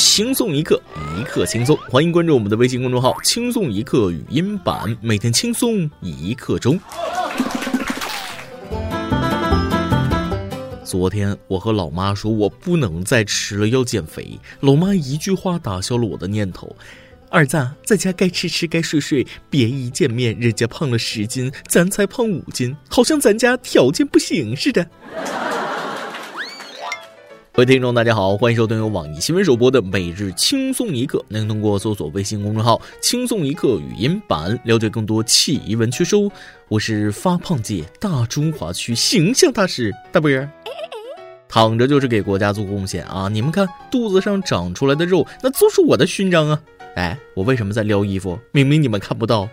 轻松一刻，一刻轻松。欢迎关注我们的微信公众号“轻松一刻语音版”，每天轻松一刻钟。昨天我和老妈说，我不能再吃了，要减肥。老妈一句话打消了我的念头。儿子，在家该吃吃，该睡睡，别一见面人家胖了十斤，咱才胖五斤，好像咱家条件不行似的。各位听众，大家好，欢迎收听由网易新闻首播的《每日轻松一刻》。您通过搜索微信公众号“轻松一刻”语音版了解更多奇闻趣事。我是发胖界大中华区形象大使大波儿。躺着就是给国家做贡献啊！你们看肚子上长出来的肉，那就是我的勋章啊！哎，我为什么在撩衣服？明明你们看不到。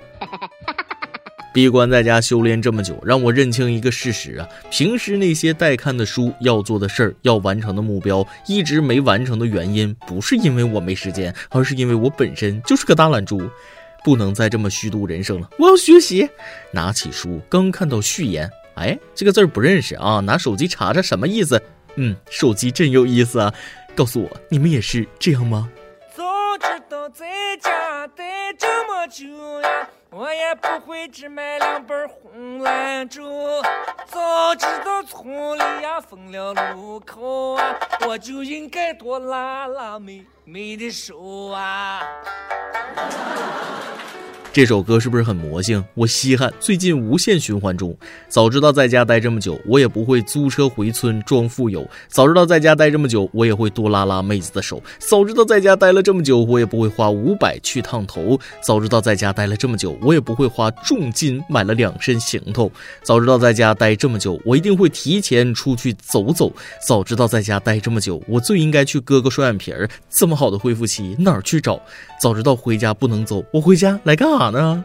闭关在家修炼这么久，让我认清一个事实啊！平时那些待看的书、要做的事儿、要完成的目标，一直没完成的原因，不是因为我没时间，而是因为我本身就是个大懒猪。不能再这么虚度人生了，我要学习。拿起书，刚看到序言，哎，这个字儿不认识啊！拿手机查查什么意思？嗯，手机真有意思啊！告诉我，你们也是这样吗？不知道在家待这么久呀。我也不会只买两本红兰州。早知道村里呀封了路口啊，我就应该多拉拉妹妹的手啊。这首歌是不是很魔性？我稀罕，最近无限循环中。早知道在家待这么久，我也不会租车回村装富有。早知道在家待这么久，我也会多拉拉妹子的手。早知道在家待了这么久，我也不会花五百去烫头。早知道在家待了这么久，我也不会花重金买了两身行头。早知道在家待这么久，我一定会提前出去走走。早知道在家待这么久，我最应该去割个双眼皮儿。这么好的恢复期，哪儿去找？早知道回家不能走，我回家来干啥？呢？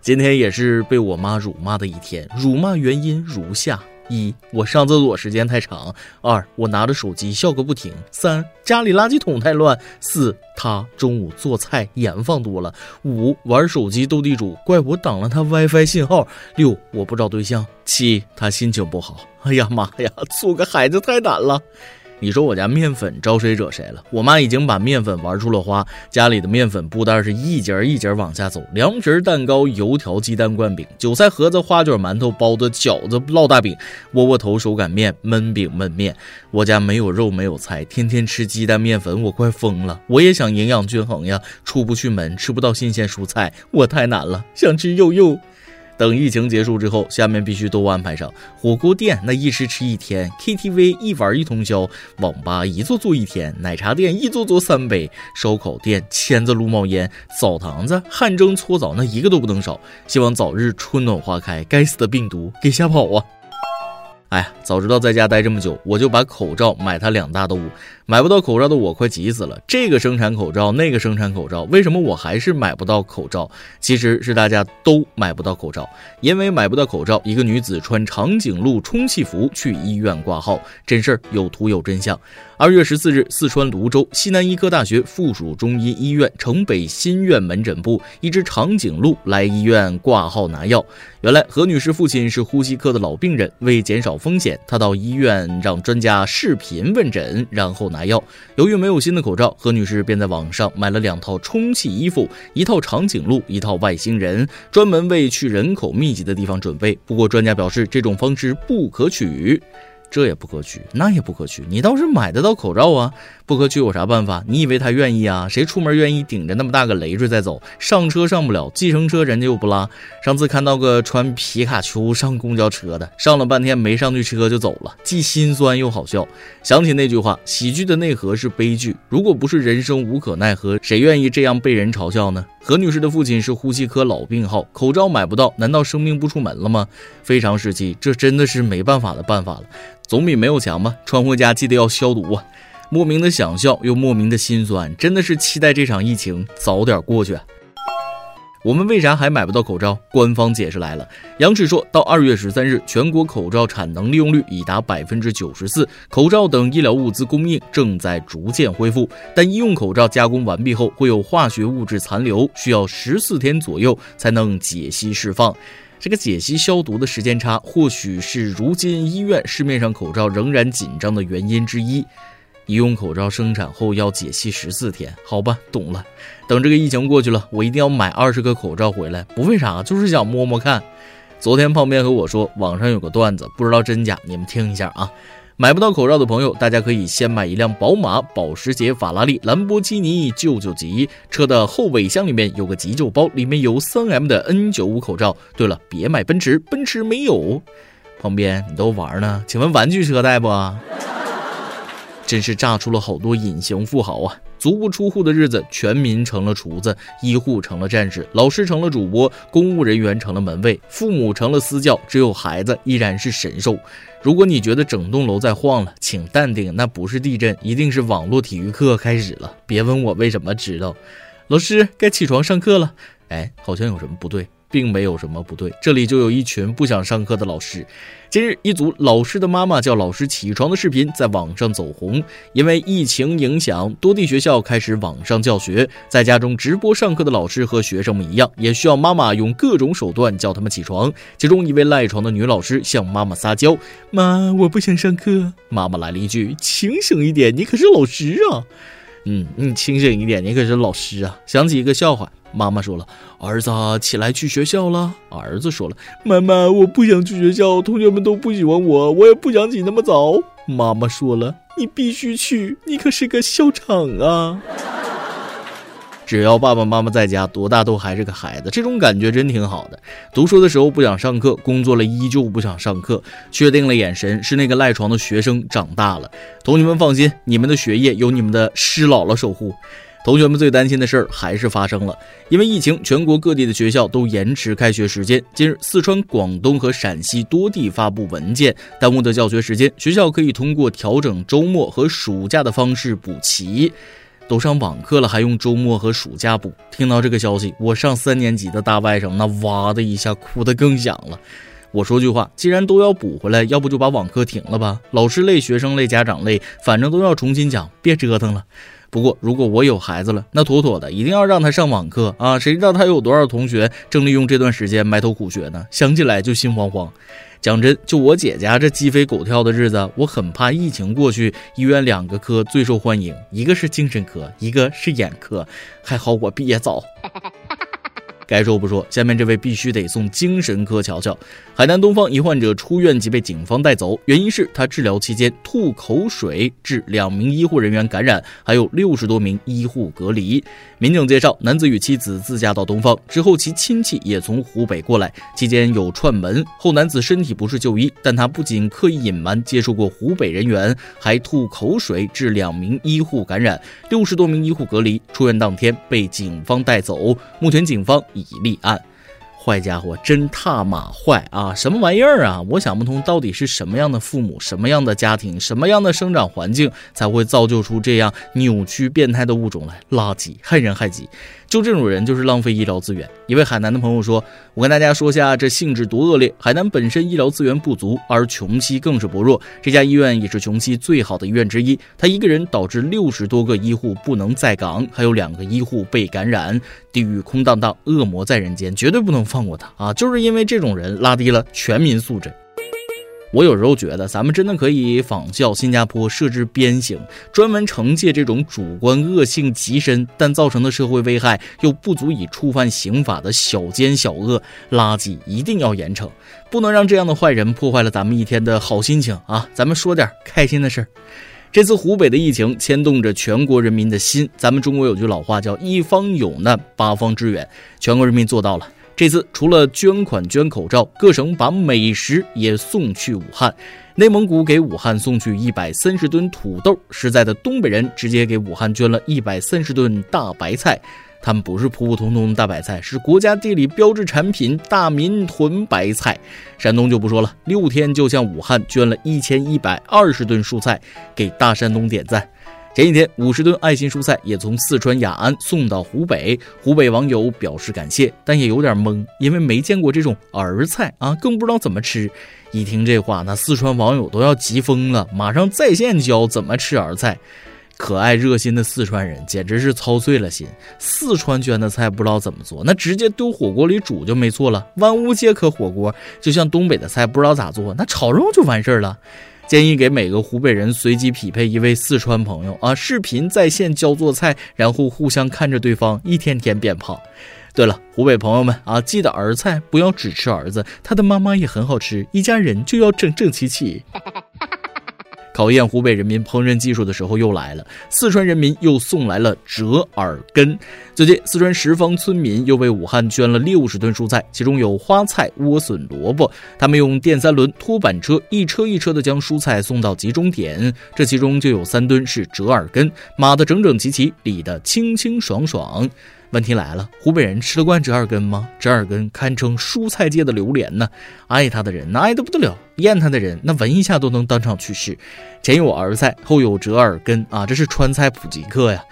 今天也是被我妈辱骂的一天。辱骂原因如下：一、我上厕所时间太长；二、我拿着手机笑个不停；三、家里垃圾桶太乱；四、他中午做菜盐放多了；五、玩手机斗地主，怪我挡了他 WiFi 信号；六、我不找对象；七、他心情不好。哎呀妈呀，做个孩子太难了。你说我家面粉招谁惹谁了？我妈已经把面粉玩出了花，家里的面粉布袋是一节一节往下走，凉皮、蛋糕、油条、鸡蛋灌饼、韭菜盒子、花卷、馒头、包子、饺子、烙大饼、窝窝头、手擀面、焖饼、焖面。我家没有肉，没有菜，天天吃鸡蛋面粉，我快疯了。我也想营养均衡呀，出不去门，吃不到新鲜蔬菜，我太难了，想吃肉肉。等疫情结束之后，下面必须都安排上：火锅店那一吃吃一天，KTV 一玩一通宵，网吧一坐坐一天，奶茶店一坐坐三杯，烧烤店签子撸冒烟，澡堂子汗蒸搓澡那一个都不能少。希望早日春暖花开，该死的病毒给吓跑啊！哎呀，早知道在家待这么久，我就把口罩买它两大兜。买不到口罩的我快急死了。这个生产口罩，那个生产口罩，为什么我还是买不到口罩？其实是大家都买不到口罩，因为买不到口罩。一个女子穿长颈鹿充气服去医院挂号，真事儿有图有真相。二月十四日，四川泸州西南医科大学附属中医医院城北新院门诊部，一只长颈鹿来医院挂号拿药。原来何女士父亲是呼吸科的老病人，为减少风险，她到医院让专家视频问诊，然后拿药。由于没有新的口罩，何女士便在网上买了两套充气衣服，一套长颈鹿，一套外星人，专门为去人口密集的地方准备。不过专家表示，这种方式不可取。这也不可取，那也不可取。你倒是买得到口罩啊？不可取有啥办法？你以为他愿意啊？谁出门愿意顶着那么大个累赘在走？上车上不了，计程车人家又不拉。上次看到个穿皮卡丘上公交车的，上了半天没上去车就走了，既心酸又好笑。想起那句话，喜剧的内核是悲剧。如果不是人生无可奈何，谁愿意这样被人嘲笑呢？何女士的父亲是呼吸科老病号，口罩买不到，难道生命不出门了吗？非常时期，这真的是没办法的办法了。总比没有强吧？穿回家记得要消毒啊！莫名的想笑，又莫名的心酸，真的是期待这场疫情早点过去。我们为啥还买不到口罩？官方解释来了，央视说到二月十三日，全国口罩产能利用率已达百分之九十四，口罩等医疗物资供应正在逐渐恢复。但医用口罩加工完毕后会有化学物质残留，需要十四天左右才能解析释放。这个解析消毒的时间差，或许是如今医院市面上口罩仍然紧张的原因之一。医用口罩生产后要解析十四天，好吧，懂了。等这个疫情过去了，我一定要买二十个口罩回来，不为啥，就是想摸摸看。昨天胖边和我说，网上有个段子，不知道真假，你们听一下啊。买不到口罩的朋友，大家可以先买一辆宝马、保时捷、法拉利、兰博基尼救救急。车的后备箱里面有个急救包，里面有 3M 的 N95 口罩。对了，别买奔驰，奔驰没有。旁边你都玩呢？请问玩具车带不？真是炸出了好多隐形富豪啊！足不出户的日子，全民成了厨子，医护成了战士，老师成了主播，公务人员成了门卫，父母成了私教，只有孩子依然是神兽。如果你觉得整栋楼在晃了，请淡定，那不是地震，一定是网络体育课开始了。别问我为什么知道。老师该起床上课了。哎，好像有什么不对。并没有什么不对，这里就有一群不想上课的老师。近日，一组老师的妈妈叫老师起床的视频在网上走红。因为疫情影响，多地学校开始网上教学，在家中直播上课的老师和学生们一样，也需要妈妈用各种手段叫他们起床。其中一位赖床的女老师向妈妈撒娇：“妈，我不想上课。”妈妈来了一句：“清醒一点，你可是老师啊！”嗯，你清醒一点，你可是老师啊！想起一个笑话。妈妈说了：“儿子起来去学校了。”儿子说了：“妈妈，我不想去学校，同学们都不喜欢我，我也不想起那么早。”妈妈说了：“你必须去，你可是个校长啊！”只要爸爸妈妈在家，多大都还是个孩子，这种感觉真挺好的。读书的时候不想上课，工作了依旧不想上课，确定了眼神是那个赖床的学生长大了。同学们放心，你们的学业有你们的师姥姥守护。同学们最担心的事儿还是发生了，因为疫情，全国各地的学校都延迟开学时间。近日，四川、广东和陕西多地发布文件，耽误的教学时间，学校可以通过调整周末和暑假的方式补齐。都上网课了，还用周末和暑假补？听到这个消息，我上三年级的大外甥那哇的一下哭得更响了。我说句话，既然都要补回来，要不就把网课停了吧？老师累，学生累，家长累，反正都要重新讲，别折腾了。不过，如果我有孩子了，那妥妥的一定要让他上网课啊！谁知道他有多少同学正利用这段时间埋头苦学呢？想起来就心慌慌。讲真，就我姐家这鸡飞狗跳的日子，我很怕疫情过去，医院两个科最受欢迎，一个是精神科，一个是眼科，还好我毕业早。该说不说，下面这位必须得送精神科瞧瞧。海南东方一患者出院即被警方带走，原因是他治疗期间吐口水，致两名医护人员感染，还有六十多名医护隔离。民警介绍，男子与妻子自驾到东方之后，其亲戚也从湖北过来，期间有串门后，男子身体不适就医，但他不仅刻意隐瞒接触过湖北人员，还吐口水，致两名医护感染，六十多名医护隔离。出院当天被警方带走，目前警方。已立案，坏家伙，真他妈坏啊！什么玩意儿啊？我想不通，到底是什么样的父母、什么样的家庭、什么样的生长环境，才会造就出这样扭曲、变态的物种来？垃圾，害人害己。就这种人就是浪费医疗资源。一位海南的朋友说：“我跟大家说下这性质多恶劣。海南本身医疗资源不足，而琼西更是薄弱。这家医院也是琼西最好的医院之一。他一个人导致六十多个医护不能在岗，还有两个医护被感染。地狱空荡荡，恶魔在人间，绝对不能放过他啊！就是因为这种人拉低了全民素质。”我有时候觉得，咱们真的可以仿效新加坡设置鞭刑，专门惩戒这种主观恶性极深但造成的社会危害又不足以触犯刑法的小奸小恶垃圾，一定要严惩，不能让这样的坏人破坏了咱们一天的好心情啊！咱们说点开心的事儿。这次湖北的疫情牵动着全国人民的心，咱们中国有句老话叫“一方有难，八方支援”，全国人民做到了。这次除了捐款捐口罩，各省把美食也送去武汉。内蒙古给武汉送去一百三十吨土豆，实在的东北人直接给武汉捐了一百三十吨大白菜。他们不是普普通通的大白菜，是国家地理标志产品大民屯白菜。山东就不说了，六天就向武汉捐了一千一百二十吨蔬菜，给大山东点赞。前几天，五十吨爱心蔬菜也从四川雅安送到湖北，湖北网友表示感谢，但也有点懵，因为没见过这种儿菜啊，更不知道怎么吃。一听这话，那四川网友都要急疯了，马上在线教怎么吃儿菜。可爱热心的四川人简直是操碎了心，四川捐的菜不知道怎么做，那直接丢火锅里煮就没错了，万物皆可火锅。就像东北的菜不知道咋做，那炒肉就完事儿了。建议给每个湖北人随机匹配一位四川朋友啊，视频在线教做菜，然后互相看着对方一天天变胖。对了，湖北朋友们啊，记得儿菜不要只吃儿子，他的妈妈也很好吃，一家人就要整整齐齐。考验湖北人民烹饪技术的时候又来了，四川人民又送来了折耳根。最近，四川十方村民又为武汉捐了六十吨蔬菜，其中有花菜、莴笋、萝卜。他们用电三轮拖板车一车一车的将蔬菜送到集中点，这其中就有三吨是折耳根，码得整整齐齐，理得清清爽爽。问题来了，湖北人吃得惯折耳根吗？折耳根堪称蔬菜界的榴莲呢，爱它的人那爱得不得了，厌它的人那闻一下都能当场去世。前有儿菜，后有折耳根啊，这是川菜普及课呀。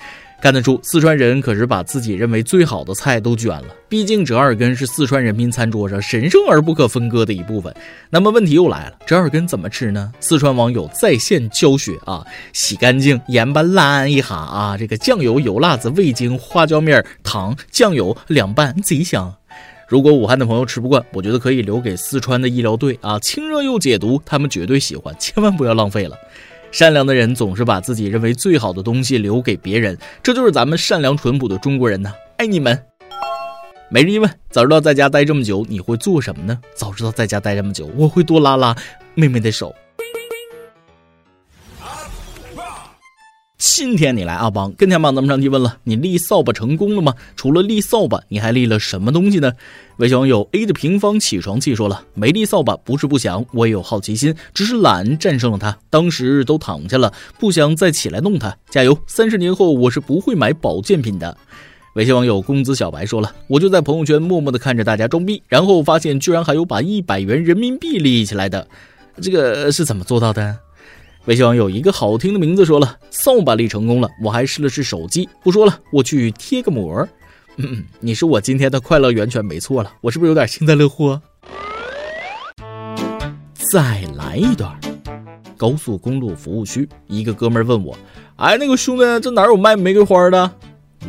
看得出，四川人可是把自己认为最好的菜都卷了。毕竟折耳根是四川人民餐桌上神圣而不可分割的一部分。那么问题又来了，折耳根怎么吃呢？四川网友在线教学啊，洗干净，盐巴烂一下啊，这个酱油、油辣子、味精、花椒面、糖、酱油凉拌贼香。如果武汉的朋友吃不惯，我觉得可以留给四川的医疗队啊，清热又解毒，他们绝对喜欢，千万不要浪费了。善良的人总是把自己认为最好的东西留给别人，这就是咱们善良淳朴的中国人呐！爱你们。每日一问：早知道在家待这么久，你会做什么呢？早知道在家待这么久，我会多拉拉妹妹的手。今天你来阿邦，跟天帮咱们上提问了，你立扫把成功了吗？除了立扫把，你还立了什么东西呢？微信网友 A 的平方起床气说了，没立扫把不是不想，我也有好奇心，只是懒战胜了他。当时都躺下了，不想再起来弄它。加油！三十年后我是不会买保健品的。微信网友公子小白说了，我就在朋友圈默默的看着大家装逼，然后发现居然还有把一百元人民币立起来的，这个是怎么做到的？微信网友一个好听的名字说了，扫把立成功了，我还试了试手机。不说了，我去贴个膜。嗯，你是我今天的快乐源泉，没错了。我是不是有点幸灾乐祸？再来一段。高速公路服务区，一个哥们问我：“哎，那个兄弟，这哪有卖玫瑰花的？”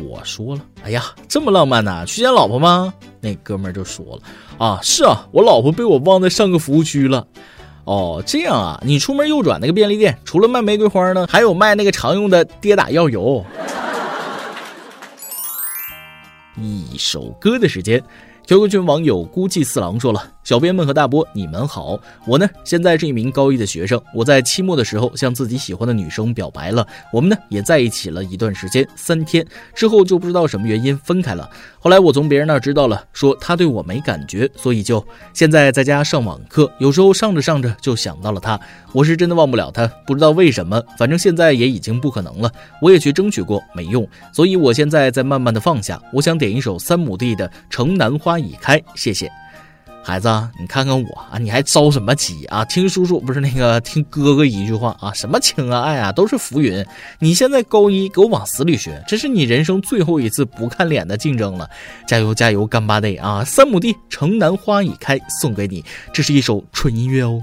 我说了：“哎呀，这么浪漫呐，去见老婆吗？”那哥们就说了：“啊，是啊，我老婆被我忘在上个服务区了。”哦，这样啊！你出门右转那个便利店，除了卖玫瑰花呢，还有卖那个常用的跌打药油。一首歌的时间。QQ 群网友孤寂四郎说了：“小编们和大波，你们好。我呢，现在是一名高一的学生。我在期末的时候向自己喜欢的女生表白了，我们呢也在一起了一段时间，三天之后就不知道什么原因分开了。后来我从别人那儿知道了，说他对我没感觉，所以就现在在家上网课，有时候上着上着就想到了他。我是真的忘不了他，不知道为什么，反正现在也已经不可能了。我也去争取过，没用，所以我现在在慢慢的放下。我想点一首三亩地的《城南花》。”已开，谢谢，孩子，你看看我啊，你还着什么急啊？听叔叔不是那个，听哥哥一句话啊，什么情啊爱啊，都是浮云。你现在高一，给我往死里学，这是你人生最后一次不看脸的竞争了。加油加油，干巴得啊！三亩地，城南花已开，送给你，这是一首纯音乐哦。